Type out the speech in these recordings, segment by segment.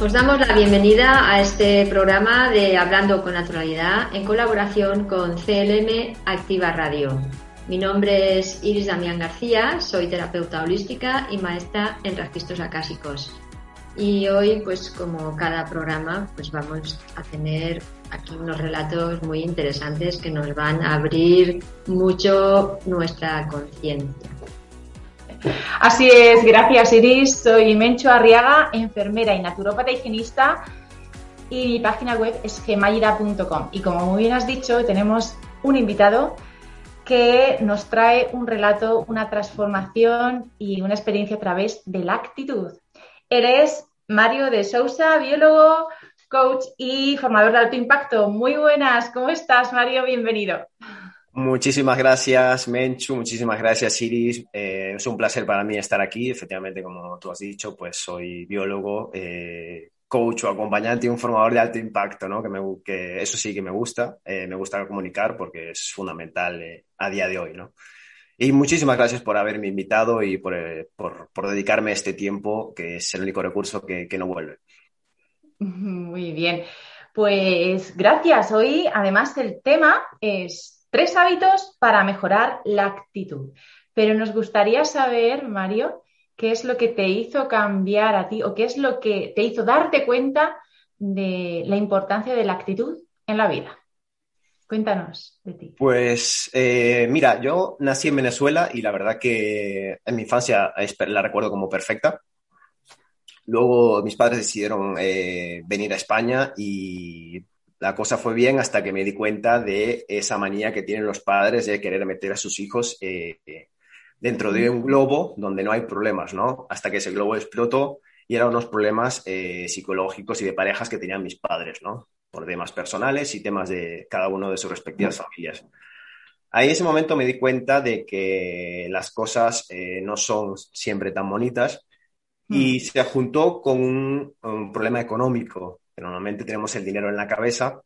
Os damos la bienvenida a este programa de Hablando con Naturalidad en colaboración con CLM Activa Radio. Mi nombre es Iris Damián García, soy terapeuta holística y maestra en registros acásicos. Y hoy, pues como cada programa, pues vamos a tener aquí unos relatos muy interesantes que nos van a abrir mucho nuestra conciencia. Así es, gracias Iris. Soy Mencho Arriaga, enfermera y naturópata higienista y mi página web es gemayra.com. Y como muy bien has dicho, tenemos un invitado que nos trae un relato, una transformación y una experiencia a través de la actitud. Eres Mario de Sousa, biólogo, coach y formador de alto impacto. Muy buenas, ¿cómo estás Mario? Bienvenido. Muchísimas gracias, Menchu. Muchísimas gracias, Iris. Eh, es un placer para mí estar aquí. Efectivamente, como tú has dicho, pues soy biólogo, eh, coach o acompañante y un formador de alto impacto, ¿no? Que, me, que eso sí que me gusta. Eh, me gusta comunicar porque es fundamental a día de hoy, ¿no? Y muchísimas gracias por haberme invitado y por, por, por dedicarme este tiempo, que es el único recurso que, que no vuelve. Muy bien. Pues gracias. Hoy, además, el tema es Tres hábitos para mejorar la actitud. Pero nos gustaría saber, Mario, qué es lo que te hizo cambiar a ti o qué es lo que te hizo darte cuenta de la importancia de la actitud en la vida. Cuéntanos de ti. Pues eh, mira, yo nací en Venezuela y la verdad que en mi infancia la recuerdo como perfecta. Luego mis padres decidieron eh, venir a España y la cosa fue bien hasta que me di cuenta de esa manía que tienen los padres de querer meter a sus hijos eh, dentro de un globo donde no hay problemas, ¿no? Hasta que ese globo explotó y eran unos problemas eh, psicológicos y de parejas que tenían mis padres, ¿no? Por temas personales y temas de cada uno de sus respectivas familias. Ahí en ese momento me di cuenta de que las cosas eh, no son siempre tan bonitas y se juntó con un, un problema económico normalmente tenemos el dinero en la cabeza,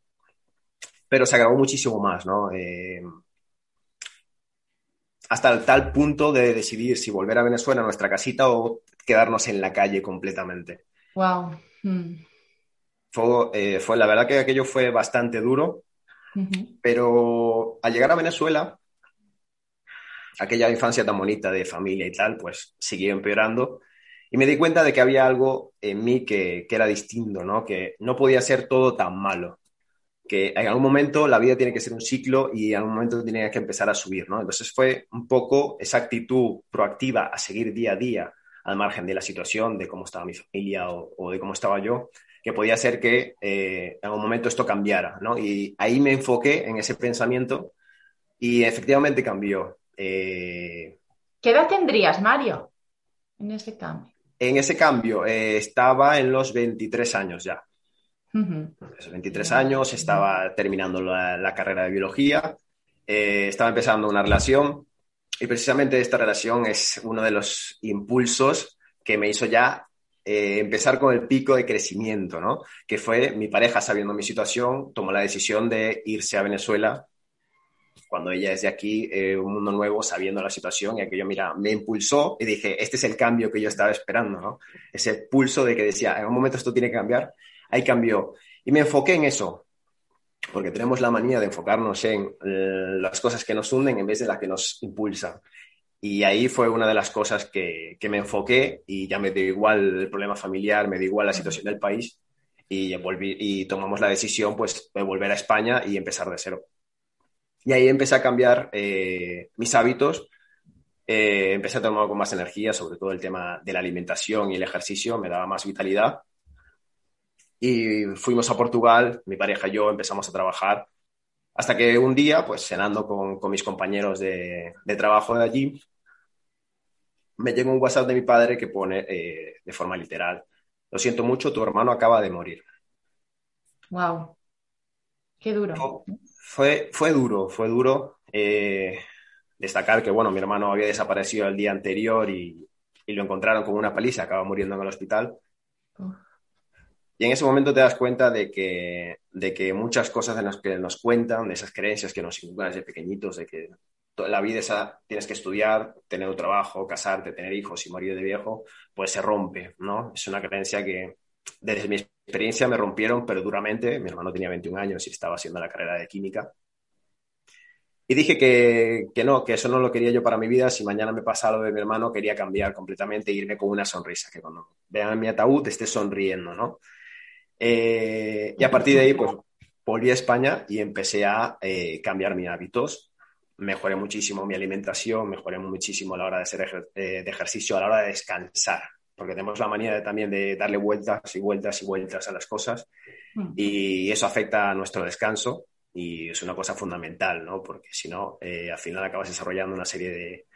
pero se agravó muchísimo más, ¿no? Eh, hasta el tal punto de decidir si volver a Venezuela, a nuestra casita, o quedarnos en la calle completamente. Wow. Hmm. Fue, eh, fue, la verdad que aquello fue bastante duro, uh -huh. pero al llegar a Venezuela, aquella infancia tan bonita de familia y tal, pues siguió empeorando y me di cuenta de que había algo en mí que, que, era distinto, ¿no? Que no podía ser todo tan malo. Que en algún momento la vida tiene que ser un ciclo y en algún momento tenía que empezar a subir, ¿no? Entonces fue un poco esa actitud proactiva a seguir día a día, al margen de la situación, de cómo estaba mi familia o, de cómo estaba yo, que podía ser que eh, en algún momento esto cambiara, ¿no? Y ahí me enfoqué en ese pensamiento y efectivamente cambió. Eh... ¿Qué edad tendrías, Mario, en ese cambio? En ese cambio, eh, estaba en los 23 años ya. Uh -huh. 23 años, estaba terminando la, la carrera de biología, eh, estaba empezando una relación y precisamente esta relación es uno de los impulsos que me hizo ya eh, empezar con el pico de crecimiento, ¿no? Que fue mi pareja, sabiendo mi situación, tomó la decisión de irse a Venezuela cuando ella es de aquí, eh, un mundo nuevo, sabiendo la situación, y aquello, mira, me impulsó y dije, este es el cambio que yo estaba esperando, ¿no? Ese pulso de que decía, en un momento esto tiene que cambiar, ahí cambió. Y me enfoqué en eso, porque tenemos la manía de enfocarnos en eh, las cosas que nos hunden en vez de las que nos impulsan. Y ahí fue una de las cosas que, que me enfoqué y ya me dio igual el problema familiar, me dio igual la situación del país y, volví, y tomamos la decisión pues, de volver a España y empezar de cero. Y ahí empecé a cambiar eh, mis hábitos, eh, empecé a tomar con más energía, sobre todo el tema de la alimentación y el ejercicio, me daba más vitalidad. Y fuimos a Portugal, mi pareja y yo empezamos a trabajar, hasta que un día, pues cenando con, con mis compañeros de, de, trabajo de allí, me llegó un WhatsApp de mi padre que pone eh, de forma literal, lo siento mucho, tu hermano acaba de morir. Wow, qué duro. Fue, fue duro, fue duro. Eh, destacar que, bueno, mi hermano había desaparecido el día anterior y, y lo encontraron con una paliza, acaba muriendo en el hospital. Y en ese momento te das cuenta de que, de que muchas cosas de las que nos cuentan, de esas creencias que nos inculcan desde pequeñitos, de que la vida esa, tienes que estudiar, tener un trabajo, casarte, tener hijos y morir de viejo, pues se rompe, ¿no? Es una creencia que desde mi experiencia me rompieron, pero duramente. Mi hermano tenía 21 años y estaba haciendo la carrera de química. Y dije que, que, no, que eso no lo quería yo para mi vida. Si mañana me pasa algo de mi hermano, quería cambiar completamente e irme con una sonrisa, que cuando vean mi ataúd esté sonriendo, ¿no? Eh, y a partir de ahí, pues volví a España y empecé a eh, cambiar mis hábitos. Mejoré muchísimo mi alimentación, mejoré muchísimo a la hora de hacer eh, de ejercicio, a la hora de descansar porque tenemos la manía de, también de darle vueltas y vueltas y vueltas a las cosas mm. y eso afecta a nuestro descanso y es una cosa fundamental, ¿no? Porque si no, eh, al final acabas desarrollando una serie de,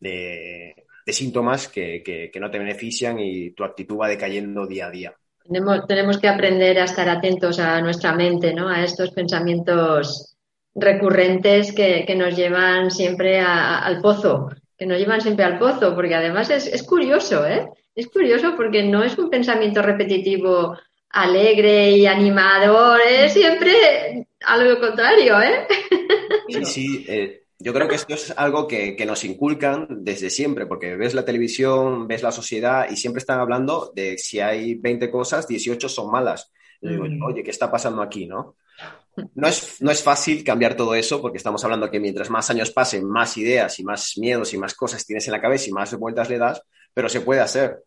de, de síntomas que, que, que, no te benefician y tu actitud va decayendo día a día. Tenemos, tenemos que aprender a estar atentos a nuestra mente, ¿no? A estos pensamientos recurrentes que, que nos llevan siempre a, al pozo, que nos llevan siempre al pozo, porque además es, es curioso, ¿eh? Es curioso porque no es un pensamiento repetitivo alegre y animador, es siempre algo contrario, ¿eh? Sí, sí. Eh, yo creo que esto es algo que, que, nos inculcan desde siempre, porque ves la televisión, ves la sociedad y siempre están hablando de si hay 20 cosas, 18 son malas. digo, mm. oye, ¿qué está pasando aquí, no? No es, no es fácil cambiar todo eso porque estamos hablando que mientras más años pasen, más ideas y más miedos y más cosas tienes en la cabeza y más vueltas le das, pero se puede hacer.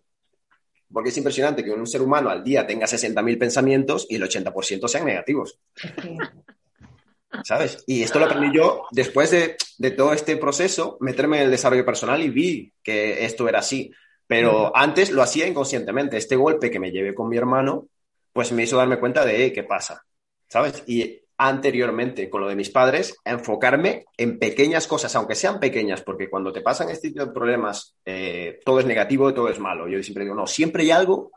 Porque es impresionante que un ser humano al día tenga 60.000 pensamientos y el 80% sean negativos. ¿Sabes? Y esto lo aprendí yo después de, de, todo este proceso, meterme en el desarrollo personal y vi que esto era así. Pero antes lo hacía inconscientemente. Este golpe que me llevé con mi hermano, pues me hizo darme cuenta de, ¿qué pasa? ¿Sabes? Y anteriormente con lo de mis padres, enfocarme en pequeñas cosas, aunque sean pequeñas, porque cuando te pasan este tipo de problemas, eh, todo es negativo y todo es malo. Yo siempre digo, no, siempre hay algo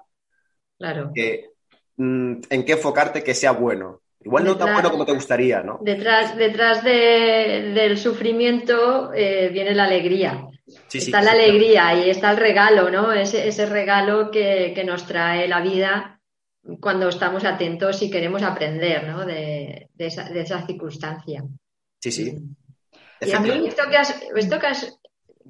claro. que, mm, en que enfocarte que sea bueno. Igual detrás, no tan bueno como te gustaría, ¿no? Detrás, detrás de, del sufrimiento eh, viene la alegría. Sí, está sí, la sí, alegría claro. y está el regalo, ¿no? Ese, ese regalo que, que nos trae la vida cuando estamos atentos y queremos aprender ¿no? de, de, esa, de, esa, circunstancia. Sí, sí. Y a mí esto que has, esto que has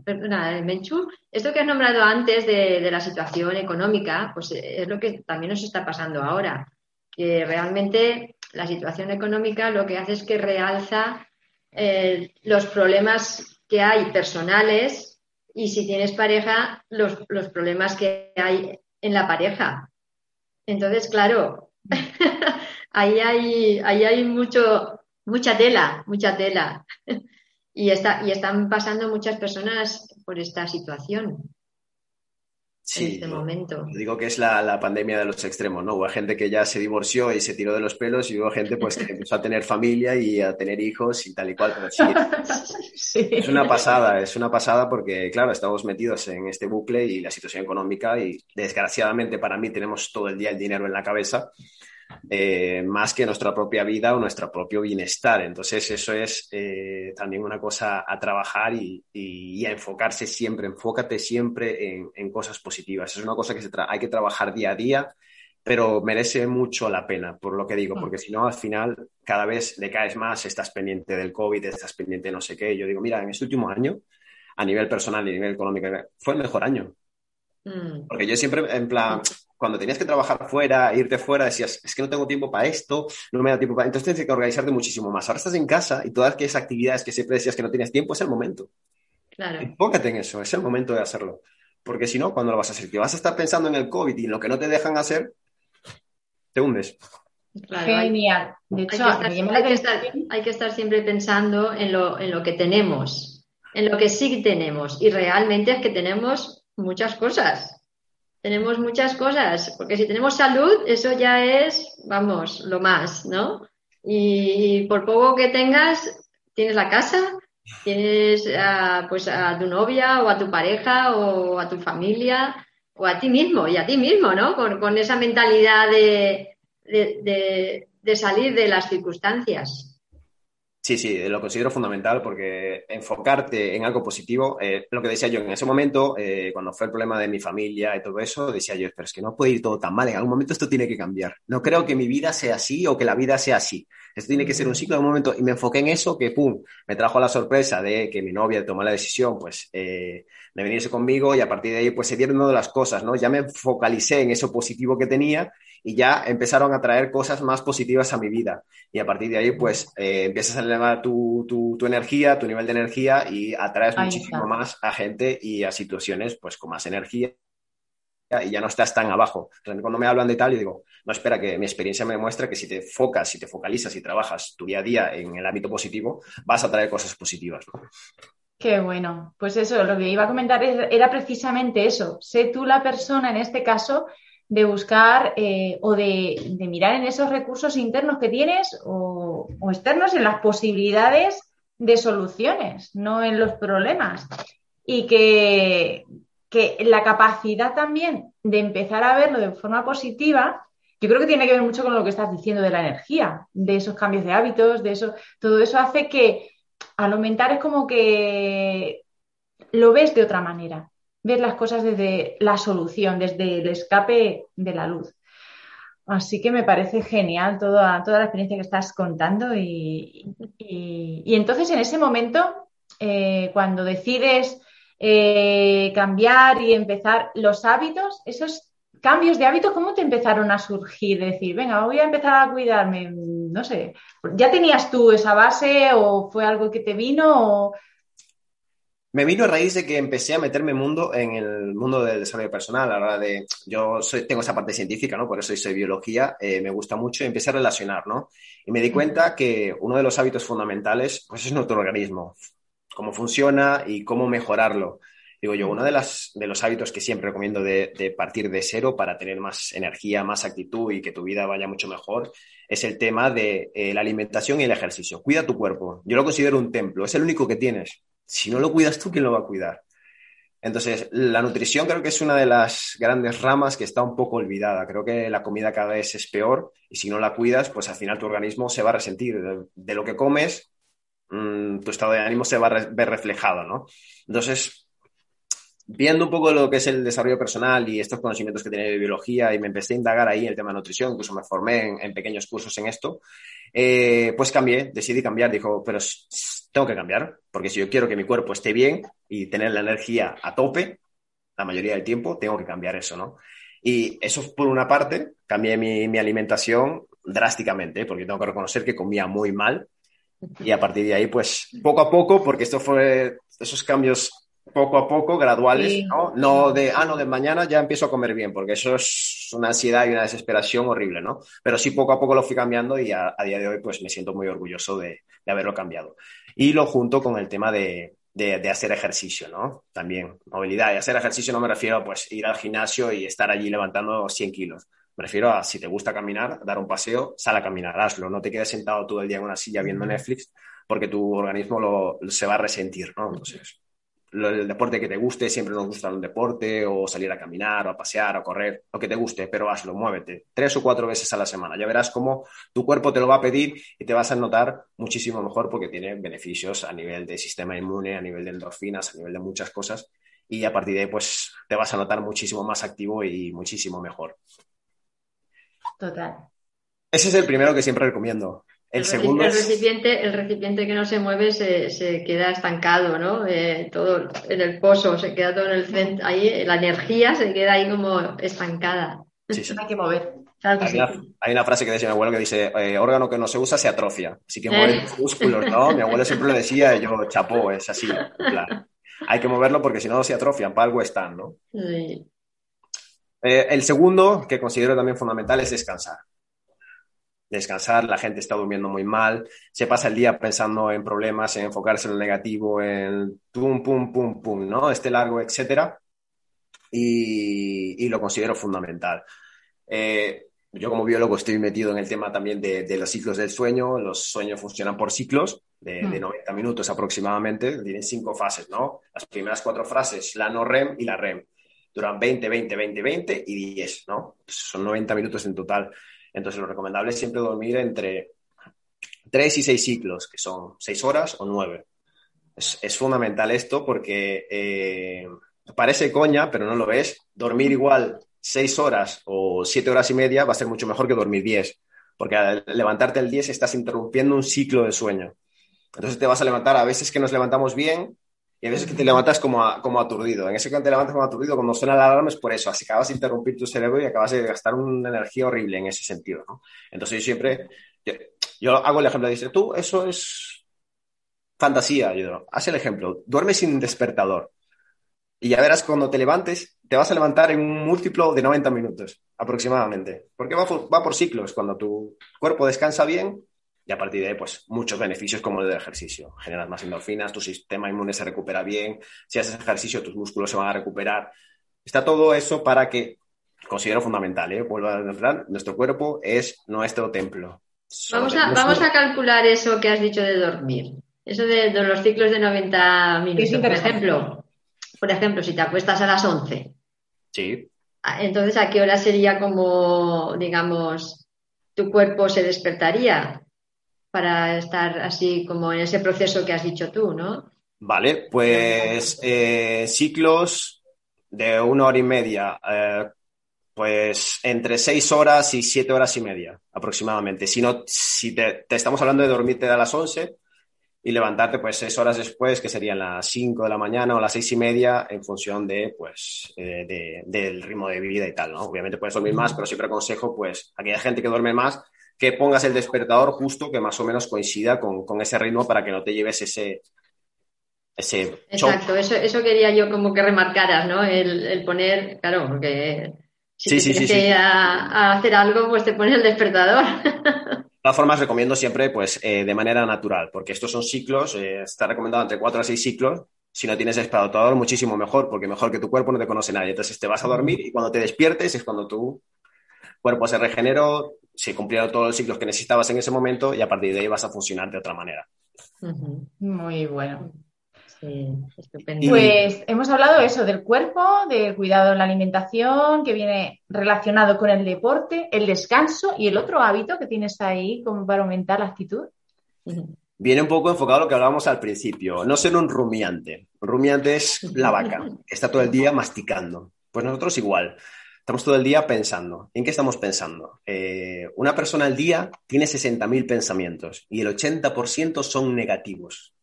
perdona, Menchu, esto que has nombrado antes de, de, la situación económica, pues es lo que también nos está pasando ahora. Que realmente la situación económica lo que hace es que realza eh, los problemas que hay personales y si tienes pareja, los, los problemas que hay en la pareja. Entonces, claro, ahí hay, ahí hay mucho, mucha tela, mucha tela. y, está, y están pasando muchas personas por esta situación. Sí, en este momento. Digo que es la, la, pandemia de los extremos, ¿no? Hubo gente que ya se divorció y se tiró de los pelos y hubo gente pues que empezó a tener familia y a tener hijos y tal y cual, pero sí, sí. es una pasada, es una pasada porque, claro, estamos metidos en este bucle y la situación económica y desgraciadamente para mí tenemos todo el día el dinero en la cabeza eh, más que nuestra propia vida o nuestro propio bienestar. Entonces, eso es eh, también una cosa a trabajar y, y, y, a enfocarse siempre. Enfócate siempre en, en cosas positivas. Es una cosa que se hay que trabajar día a día, pero merece mucho la pena, por lo que digo, porque si no, al final, cada vez le caes más, estás pendiente del COVID, estás pendiente de no sé qué. Yo digo, mira, en este último año, a nivel personal y a nivel económico, fue el mejor año. Mm. Porque yo siempre, en plan, cuando tenías que trabajar fuera, irte fuera, decías, es que no tengo tiempo para esto, no me da tiempo para... Entonces tienes que organizarte muchísimo más. Ahora estás en casa y todas aquellas actividades que siempre decías que no tienes tiempo, es el momento. Claro. Enfócate en eso, es el momento de hacerlo. Porque si no, cuando lo vas a hacer? Que vas a estar pensando en el COVID y en lo que no te dejan hacer, te hundes. Genial. De hecho, hay que, estar, siempre pensando en lo, en lo que tenemos, en lo que sí tenemos. Y realmente es que tenemos muchas cosas. Tenemos muchas cosas, porque si tenemos salud, eso ya es, vamos, lo más, ¿no? Y por poco que tengas, tienes la casa, tienes a, pues a tu novia o a tu pareja o a tu familia o a ti mismo y a ti mismo, ¿no? Con, esa mentalidad de, de, salir de las circunstancias. Sí, sí, lo considero fundamental porque enfocarte en algo positivo, eh, lo que decía yo en ese momento, eh, cuando fue el problema de mi familia y todo eso, decía yo, pero es que no puede ir todo tan mal, en algún momento esto tiene que cambiar. No creo que mi vida sea así o que la vida sea así. Esto tiene que ser un ciclo de un momento y me enfoqué en eso que, pum, me trajo la sorpresa de que mi novia tomó la decisión, pues, eh, de venirse conmigo y a partir de ahí, pues, se dieron de las cosas, ¿no? Ya me focalicé en eso positivo que tenía y ya empezaron a traer cosas más positivas a mi vida. Y a partir de ahí, pues, eh, empiezas a elevar tu, tu, tu, energía, tu nivel de energía y atraes muchísimo más a gente y a situaciones, pues, con más energía y ya no estás tan abajo. cuando me hablan de tal, yo digo, no, espera, que mi experiencia me demuestra que si te focas, si te focalizas y trabajas tu día a día en el ámbito positivo, vas a traer cosas positivas. Qué bueno. Pues eso, lo que iba a comentar era precisamente eso. Sé tú la persona, en este caso, de buscar eh, o de, mirar en esos recursos internos que tienes o, externos en las posibilidades de soluciones, no en los problemas. Y que, que la capacidad también de empezar a verlo de forma positiva, yo creo que tiene que ver mucho con lo que estás diciendo de la energía, de esos cambios de hábitos, de eso, todo eso hace que al aumentar es como que lo ves de otra manera ver las cosas desde la solución, desde el escape de la luz. Así que me parece genial toda, toda la experiencia que estás contando y, entonces en ese momento, eh, cuando decides eh, cambiar y empezar los hábitos, esos cambios de hábitos, ¿cómo te empezaron a surgir? Decir, venga, voy a empezar a cuidarme, no sé, ¿ya tenías tú esa base o fue algo que te vino? Me vino a raíz de que empecé a meterme mundo en el mundo del desarrollo personal, a la hora de, yo soy, tengo esa parte científica, ¿no? Por eso soy biología, eh, me gusta mucho y empecé a relacionar, ¿no? Y me di cuenta que uno de los hábitos fundamentales, pues es nuestro organismo, cómo funciona y cómo mejorarlo. Digo yo, uno de, las, de los hábitos que siempre recomiendo de, de, partir de cero para tener más energía, más actitud y que tu vida vaya mucho mejor, es el tema de eh, la alimentación y el ejercicio. Cuida tu cuerpo. Yo lo considero un templo, es el único que tienes si no lo cuidas tú, ¿quién lo va a cuidar? Entonces, la nutrición creo que es una de las grandes ramas que está un poco olvidada. Creo que la comida cada vez es peor y si no la cuidas, pues al final tu organismo se va a resentir. De, lo que comes, mm, tu estado de ánimo se va a ver reflejado, ¿no? Entonces, viendo un poco lo que es el desarrollo personal y estos conocimientos que tiene de biología y me empecé a indagar ahí en el tema de nutrición, incluso me formé en, pequeños cursos en esto, eh, pues cambié, decidí cambiar, dijo, pero tengo que cambiar, porque si yo quiero que mi cuerpo esté bien y tener la energía a tope, la mayoría del tiempo, tengo que cambiar eso, ¿no? Y eso por una parte, cambié mi, alimentación drásticamente, porque tengo que reconocer que comía muy mal. Y a partir de ahí, pues poco a poco, porque esto fue esos cambios poco a poco, graduales, ¿no? No de, ah, no, de mañana ya empiezo a comer bien, porque eso es una ansiedad y una desesperación horrible, ¿no? Pero sí poco a poco lo fui cambiando y a, día de hoy pues me siento muy orgulloso de, de haberlo cambiado y lo junto con el tema de, de, hacer ejercicio, ¿no? También, movilidad. Y hacer ejercicio no me refiero a pues, ir al gimnasio y estar allí levantando 100 kilos. Me refiero a si te gusta caminar, dar un paseo, sal a caminar, hazlo. No te quedes sentado todo el día en una silla viendo Netflix porque tu organismo lo, se va a resentir, ¿no? Entonces, el deporte que te guste, siempre nos gusta un deporte, o salir a caminar, o a pasear, o correr, lo que te guste, pero hazlo, muévete, tres o cuatro veces a la semana. Ya verás cómo tu cuerpo te lo va a pedir y te vas a notar muchísimo mejor porque tiene beneficios a nivel de sistema inmune, a nivel de endorfinas, a nivel de muchas cosas. Y a partir de ahí, pues te vas a notar muchísimo más activo y muchísimo mejor. Total. Ese es el primero que siempre recomiendo. El, segundo el recipiente, el recipiente que no se mueve se, se queda estancado, ¿no? Eh, todo en el pozo, se queda todo en el centro, ahí la energía se queda ahí como estancada. Sí, sí. Hay que mover. hay, una, frase que decía mi abuelo que dice, eh, órgano que no se usa se atrofia, así que mueve los músculos, ¿no? mi abuelo siempre lo decía y yo, chapó, es así, Hay que moverlo porque si no se atrofian, para algo están, ¿no? Sí. Eh, el segundo, que considero también fundamental, es descansar descansar, la gente está durmiendo muy mal, se pasa el día pensando en problemas, en enfocarse en lo negativo, en pum, pum, pum, pum, ¿no? Este largo, etcétera. Y, y lo considero fundamental. Eh, yo como biólogo estoy metido en el tema también de, de, los ciclos del sueño. Los sueños funcionan por ciclos de, de 90 mm. minutos aproximadamente. Tienen cinco fases, ¿no? Las primeras cuatro fases, la no REM y la REM. Duran 20, 20, 20, 20 y 10, ¿no? Son 90 minutos en total. Entonces, lo recomendable es siempre dormir entre 3 y 6 ciclos, que son 6 horas o 9. Es, fundamental esto porque eh, parece coña, pero no lo es. Dormir igual 6 horas o 7 horas y media va a ser mucho mejor que dormir 10, porque al levantarte el 10 estás interrumpiendo un ciclo de sueño. Entonces te vas a levantar, a veces que nos levantamos bien y a veces que te levantas como, como aturdido. En ese que te levantas como aturdido, cuando suena la alarma es por eso, así acabas de interrumpir tu cerebro y acabas de gastar una energía horrible en ese sentido. ¿no? Entonces yo siempre, yo, hago el ejemplo, dice, tú, eso es fantasía. Yo haz el ejemplo, duerme sin despertador. Y ya verás cuando te levantes, te vas a levantar en un múltiplo de 90 minutos aproximadamente. Porque va va por ciclos. Cuando tu cuerpo descansa bien, y a partir de ahí, pues muchos beneficios como el del ejercicio. Generas más endorfinas, tu sistema inmune se recupera bien, si haces ejercicio tus músculos se van a recuperar. Está todo eso para que, considero fundamental, ¿eh? vuelvo a decir, nuestro cuerpo es nuestro templo. Vamos a, vamos a calcular eso que has dicho de dormir. Eso de, de los ciclos de 90 minutos, por ejemplo. Por ejemplo, si te acuestas a las 11. Sí. Entonces, ¿a qué hora sería como, digamos, tu cuerpo se despertaría? Para estar así como en ese proceso que has dicho tú, ¿no? Vale, pues eh, ciclos de una hora y media, eh, pues entre seis horas y siete horas y media aproximadamente. Si, no, si te, te, estamos hablando de dormirte a las once y levantarte pues seis horas después, que serían las cinco de la mañana o las seis y media, en función de, pues, eh, de, del ritmo de vida y tal, ¿no? Obviamente puedes dormir más, pero siempre aconsejo, pues, a aquella gente que duerme más, que pongas el despertador justo que más o menos coincida con, con ese ritmo para que no te lleves ese, ese Exacto, eso, eso, quería yo como que remarcaras, ¿no? El, el poner, claro, porque si sí, te sí, sí, a, a, hacer algo, pues te pones el despertador. De todas formas, recomiendo siempre, pues, eh, de manera natural, porque estos son ciclos, eh, está recomendado entre 4 a 6 ciclos. Si no tienes despertador, muchísimo mejor, porque mejor que tu cuerpo no te conoce nadie. Entonces te vas a dormir y cuando te despiertes es cuando tu cuerpo se regeneró, se cumplieron todos los ciclos que necesitabas en ese momento y a partir de ahí vas a funcionar de otra manera. Muy bueno. Sí, estupendo. Pues hemos hablado eso del cuerpo, del cuidado en la alimentación, que viene relacionado con el deporte, el descanso y el otro hábito que tienes ahí como para aumentar la actitud. Viene un poco enfocado a lo que hablábamos al principio, no ser un rumiante. Un rumiante es la vaca, que está todo el día masticando. Pues nosotros igual. Estamos todo el día pensando. ¿En qué estamos pensando? Eh, una persona al día tiene 60.000 pensamientos y el 80% son negativos.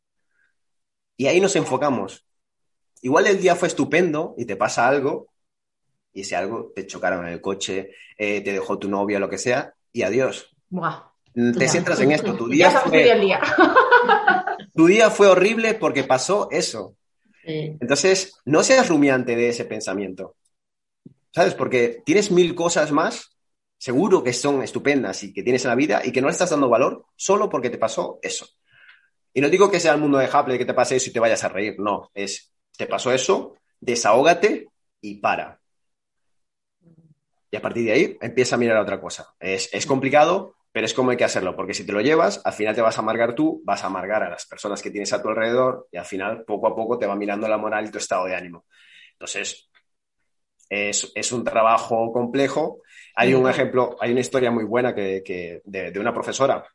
Y ahí nos enfocamos. Igual el día fue estupendo y te pasa algo, y ese algo te chocaron en el coche, eh, te dejó tu novia, lo que sea, y adiós. Buah. Te centras en esto. Tu día, fue, día. tu día fue horrible porque pasó eso. Sí. Entonces, no seas rumiante de ese pensamiento. ¿Sabes? Porque tienes mil cosas más, seguro que son estupendas y que tienes en la vida y que no le estás dando valor solo porque te pasó eso. Y no digo que sea el mundo de Haple que te pase eso y te vayas a reír, no, es, te pasó eso, desahógate y para. Y a partir de ahí empieza a mirar otra cosa. Es, es complicado, pero es como hay que hacerlo, porque si te lo llevas, al final te vas a amargar tú, vas a amargar a las personas que tienes a tu alrededor y al final poco a poco te va mirando la moral y tu estado de ánimo. Entonces, es, es un trabajo complejo. Hay un ejemplo, hay una historia muy buena que, que de, de, una profesora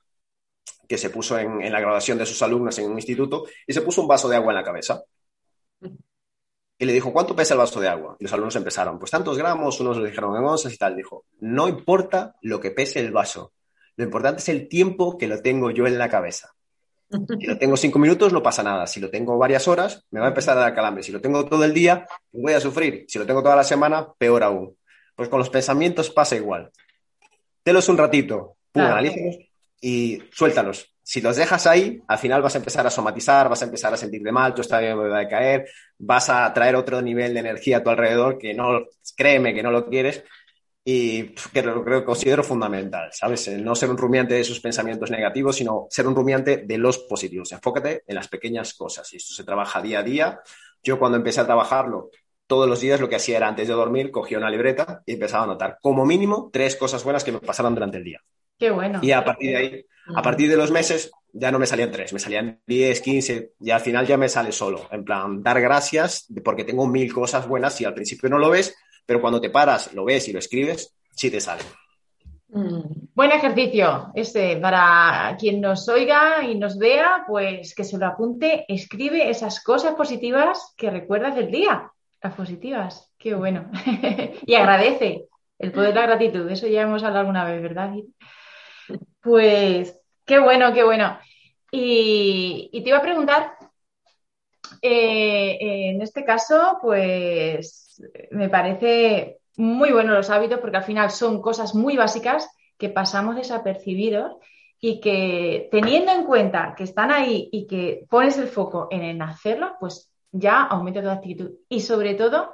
que se puso en, en, la graduación de sus alumnos en un instituto y se puso un vaso de agua en la cabeza. Y le dijo, ¿cuánto pesa el vaso de agua? Y los alumnos empezaron, pues tantos gramos, unos le dijeron en onzas y tal. Dijo, no importa lo que pese el vaso, lo importante es el tiempo que lo tengo yo en la cabeza. Si lo tengo cinco minutos, no pasa nada. Si lo tengo varias horas, me va a empezar a dar calambre. Si lo tengo todo el día, voy a sufrir. Si lo tengo toda la semana, peor aún. Pues con los pensamientos pasa igual. Telos un ratito, pum, analízalos y suéltalos. Si los dejas ahí, al final vas a empezar a somatizar, vas a empezar a sentirte mal, tu estado va a caer, vas a traer otro nivel de energía a tu alrededor que no, créeme que no lo quieres. Y que lo creo, considero fundamental, ¿sabes? no ser un rumiante de sus pensamientos negativos, sino ser un rumiante de los positivos. Enfócate en las pequeñas cosas y esto se trabaja día a día. Yo cuando empecé a trabajarlo, todos los días lo que hacía era antes de dormir, cogía una libreta y empezaba a anotar como mínimo tres cosas buenas que me pasaron durante el día. Qué bueno. Y a partir de ahí, a partir de los meses, ya no me salían tres, me salían diez, quince, y al final ya me sale solo. En plan, dar gracias porque tengo mil cosas buenas y al principio no lo ves, pero cuando te paras, lo ves y lo escribes, sí te sale. Mm. Buen ejercicio este para quien nos oiga y nos vea, pues que se lo apunte, escribe esas cosas positivas que recuerdas del día, las positivas, qué bueno. y agradece el poder de la gratitud, eso ya hemos hablado alguna vez, ¿verdad? Pues qué bueno, qué bueno. Y, te iba a preguntar, eh, en este caso, pues me parece muy bueno los hábitos porque al final son cosas muy básicas que pasamos desapercibidos y que teniendo en cuenta que están ahí y que pones el foco en, hacerlo, pues ya aumenta tu actitud. Y sobre todo,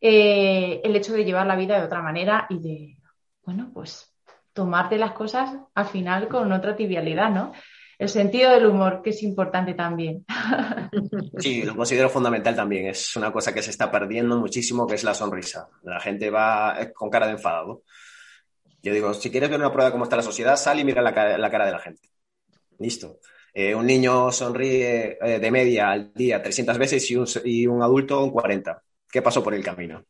eh, el hecho de llevar la vida de otra manera y de, bueno, pues tomarte las cosas al final con otra tibialidad, ¿no? El sentido del humor, que es importante también. Sí, lo considero fundamental también. Es una cosa que se está perdiendo muchísimo, que es la sonrisa. La gente va con cara de enfadado. Yo digo, si quieres ver una prueba de cómo está la sociedad, sal y mira la cara, de la gente. Listo. Eh, un niño sonríe eh, de media al día 300 veces y un, y un adulto un 40. ¿Qué pasó por el camino?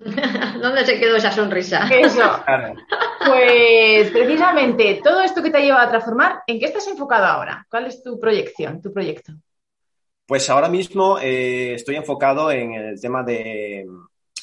¿Dónde se quedó esa sonrisa? Eso. Pues precisamente todo esto que te ha llevado a transformar, ¿en qué estás enfocado ahora? ¿Cuál es tu proyección, tu proyecto? Pues ahora mismo eh, estoy enfocado en el tema de,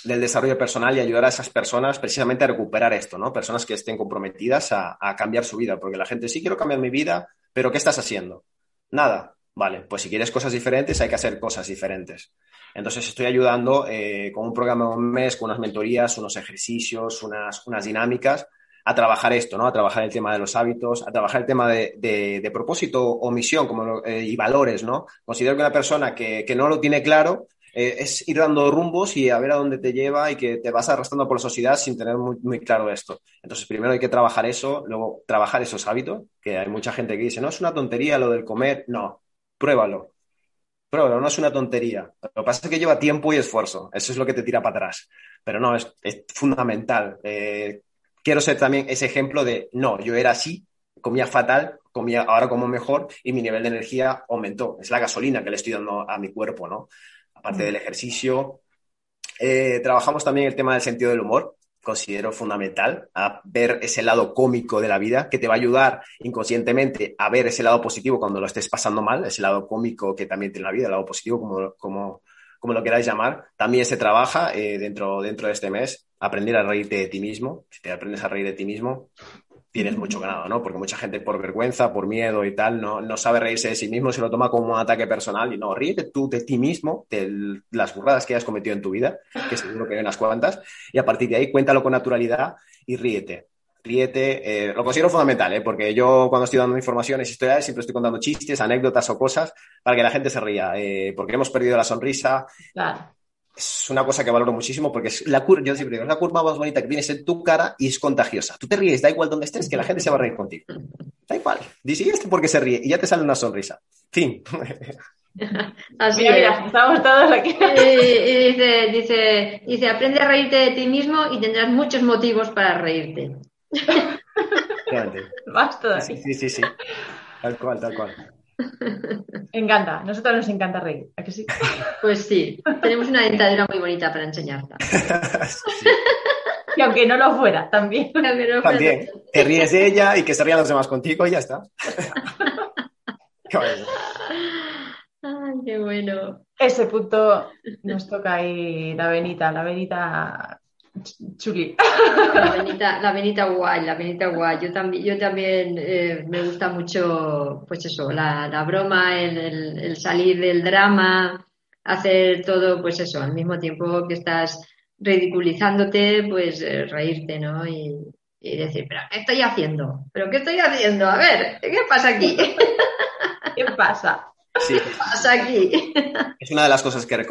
del desarrollo personal y ayudar a esas personas precisamente a recuperar esto, ¿no? Personas que estén comprometidas a, cambiar su vida, porque la gente sí quiero cambiar mi vida, pero ¿qué estás haciendo? Nada. Vale, pues si quieres cosas diferentes hay que hacer cosas diferentes. Entonces estoy ayudando eh, con un programa de un mes, con unas mentorías, unos ejercicios, unas, unas dinámicas a trabajar esto, ¿no? A trabajar el tema de los hábitos, a trabajar el tema de, de, propósito o misión como, eh, y valores, ¿no? Considero que una persona que, que no lo tiene claro eh, es ir dando rumbos y a ver a dónde te lleva y que te vas arrastrando por la sociedad sin tener muy, claro esto. Entonces, primero hay que trabajar eso, luego trabajar esos hábitos, que hay mucha gente que dice, no, es una tontería lo del comer. No, pruébalo pero no es una tontería. Lo que pasa es que lleva tiempo y esfuerzo. Eso es lo que te tira para atrás. Pero no, es, fundamental. Eh, quiero ser también ese ejemplo de, no, yo era así, comía fatal, comía ahora como mejor y mi nivel de energía aumentó. Es la gasolina que le estoy dando a mi cuerpo, ¿no? Aparte mm. del ejercicio. Eh, trabajamos también el tema del sentido del humor considero fundamental, a ver ese lado cómico de la vida, que te va a ayudar inconscientemente a ver ese lado positivo cuando lo estés pasando mal, ese lado cómico que también tiene la vida, el lado positivo, como, como, como lo queráis llamar. También se trabaja eh, dentro, dentro de este mes, aprender a reírte de ti mismo. Si te aprendes a reír de ti mismo, tienes mucho ganado, ¿no? Porque mucha gente por vergüenza, por miedo y tal, no, no sabe reírse de sí mismo, se lo toma como un ataque personal y no, ríete tú de ti mismo, de las burradas que has cometido en tu vida, que seguro que hay unas cuantas, y a partir de ahí cuéntalo con naturalidad y ríete. Ríete, eh, lo considero fundamental, ¿eh? porque yo cuando estoy dando informaciones historias siempre estoy contando chistes, anécdotas o cosas para que la gente se ría, eh, porque hemos perdido la sonrisa. Claro es una cosa que valoro muchísimo porque es la curva, yo siempre digo, es la curva más bonita que tienes en tu cara y es contagiosa. Tú te ríes, da igual donde estés, que la gente se va a reír contigo. Da igual. Dice, ¿y esto porque se ríe? Y ya te sale una sonrisa. Fin. Así mira, estamos todos aquí. Y, dice, dice, dice, aprende a reírte de ti mismo y tendrás muchos motivos para reírte. Vas Sí, sí, sí, sí. Tal cual, tal cual. Encanta, nosotros nos encanta reír, ¿a que sí? Pues sí, tenemos una dentadura muy bonita para enseñarla. Y aunque no lo fuera, también. también, te ríes de ella y que se rían los demás contigo y ya está. qué bueno. Ay, qué bueno. Ese punto nos toca ahí la venita, la venita chuli. La venita, guay, la venita guay. Yo también, yo también eh, me gusta mucho, pues eso, la, broma, el, salir del drama, hacer todo, pues eso, al mismo tiempo que estás ridiculizándote, pues eh, reírte, ¿no? Y, decir, pero ¿qué estoy haciendo? ¿Pero qué estoy haciendo? A ver, ¿qué pasa aquí? ¿Qué pasa? ¿Qué pasa aquí? Es una de las cosas que,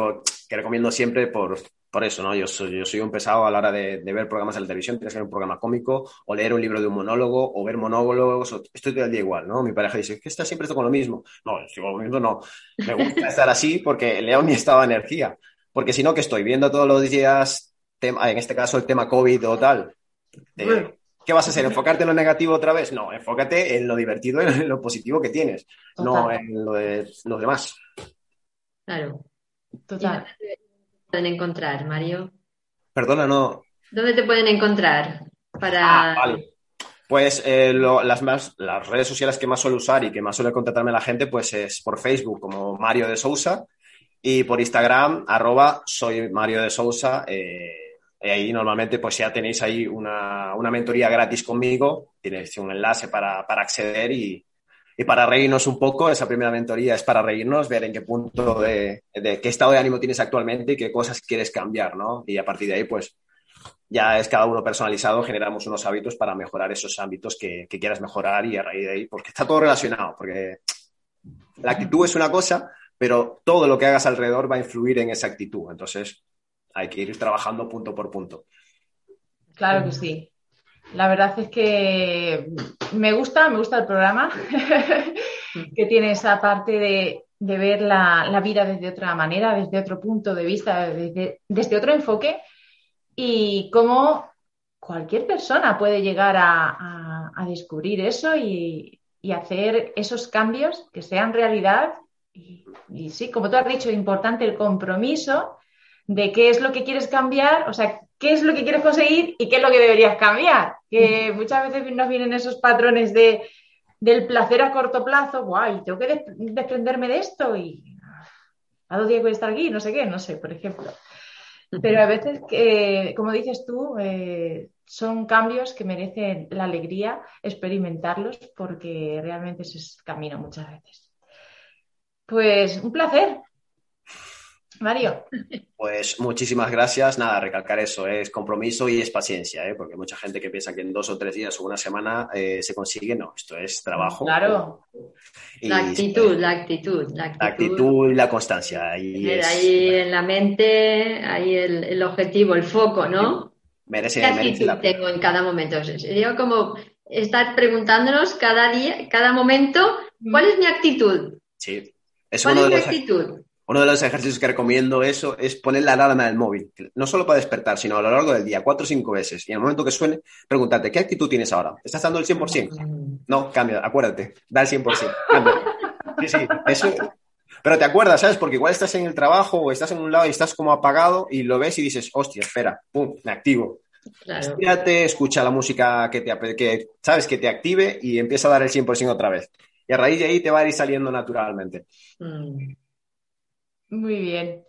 que recomiendo siempre por, por eso, ¿no? Yo soy, yo soy un pesado a la hora de, ver programas de la televisión, tienes que ver un programa cómico, o leer un libro de un monólogo, o ver monólogos, estoy todo el día igual, ¿no? Mi pareja dice, ¿qué estás siempre esto con lo mismo? No, sigo con lo mismo, no. Me gusta estar así porque leo mi estado de energía. Porque si no, que estoy viendo todos los días, tema, en este caso el tema COVID o tal, ¿Qué vas a hacer? ¿Enfocarte en lo negativo otra vez? No, enfócate en lo divertido, en lo positivo que tienes, no en lo de los demás. Claro. Total. ¿Dónde te pueden encontrar, Mario? Perdona, no. ¿Dónde te pueden encontrar? Para... Ah, vale. Pues eh, las, más, las redes sociales que más suelo usar y que más suele contactarme la gente, pues es por Facebook como Mario de Sousa y por Instagram, arroba soy Mario de Sousa. Eh, ahí normalmente pues ya tenéis ahí una, mentoría gratis conmigo, tienes un enlace para, acceder y, para reírnos un poco, esa primera mentoría es para reírnos, ver en qué punto de, qué estado de ánimo tienes actualmente y qué cosas quieres cambiar, ¿no? Y a partir de ahí pues ya es cada uno personalizado, generamos unos hábitos para mejorar esos ámbitos que, que quieras mejorar y a raíz de ahí, porque está todo relacionado, porque la actitud es una cosa, pero todo lo que hagas alrededor va a influir en esa actitud. Entonces, hay que ir trabajando punto por punto. Claro que sí. La verdad es que me gusta, me gusta el programa, que tiene esa parte de, ver la, vida desde otra manera, desde otro punto de vista, desde, otro enfoque y cómo cualquier persona puede llegar a, descubrir eso y, hacer esos cambios que sean realidad. Y, y sí, como tú has dicho, importante el compromiso de qué es lo que quieres cambiar, o sea, qué es lo que quieres conseguir y qué es lo que deberías cambiar. Que muchas veces nos vienen esos patrones de, del placer a corto plazo, guay, tengo que desprenderme de esto y a dos días voy a estar aquí, no sé qué, no sé, por ejemplo. Pero a veces, como dices tú, eh, son cambios que merecen la alegría experimentarlos porque realmente ese es el camino muchas veces. Pues un placer. Mario. Pues muchísimas gracias. Nada, recalcar eso, es compromiso y es paciencia, ¿eh? porque mucha gente que piensa que en dos o tres días o una semana eh, se consigue, no, esto es trabajo. Claro. la, actitud, la actitud, la actitud. y la constancia. Ahí, ahí en la mente, ahí el, objetivo, el foco, ¿no? Merece, ¿Qué actitud tengo en cada momento? Sería como estar preguntándonos cada día, cada momento, ¿cuál es mi actitud? Sí. Es ¿Cuál es mi actitud? Uno de los ejercicios que recomiendo eso es poner la alarma del móvil, no solo para despertar, sino a lo largo del día, cuatro o cinco veces. Y en el momento que suene, pregúntate, ¿qué actitud tienes ahora? ¿Estás dando el 100%? No, cambia, acuérdate, da el 100%. Cambia. Sí, sí, eso. Pero te acuerdas, ¿sabes? Porque igual estás en el trabajo o estás en un lado y estás como apagado y lo ves y dices, hostia, espera, pum, me activo. Claro. escucha la música que te, que, ¿sabes? que te active y empieza a dar el 100% otra vez. Y a raíz de ahí te va a ir saliendo naturalmente. Mm. Muy bien.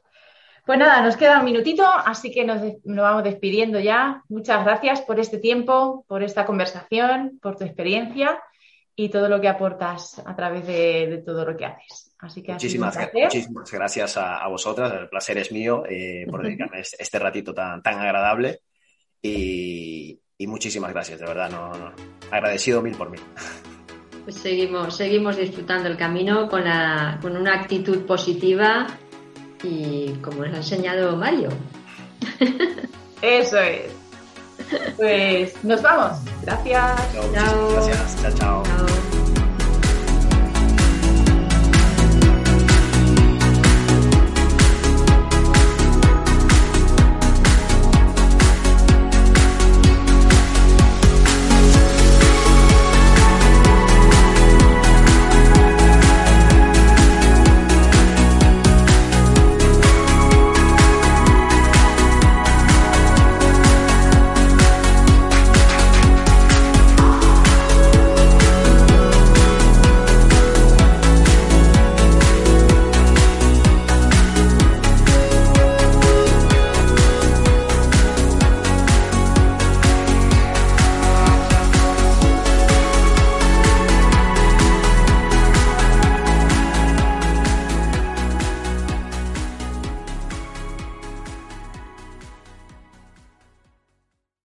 Pues nada, nos queda un minutito, así que nos, vamos despidiendo ya. Muchas gracias por este tiempo, por esta conversación, por tu experiencia y todo lo que aportas a través de, todo lo que haces. Así que muchísimas, muchísimas gracias a, vosotras, el placer es mío eh, por dedicarme este, ratito tan, tan agradable y, muchísimas gracias, de verdad, no, agradecido mil por mí. Pues seguimos, seguimos disfrutando el camino con, con una actitud positiva y como nos ha enseñado Mario. Eso es. Pues nos vamos. Gracias. Chao. Gracias. Chao, chao.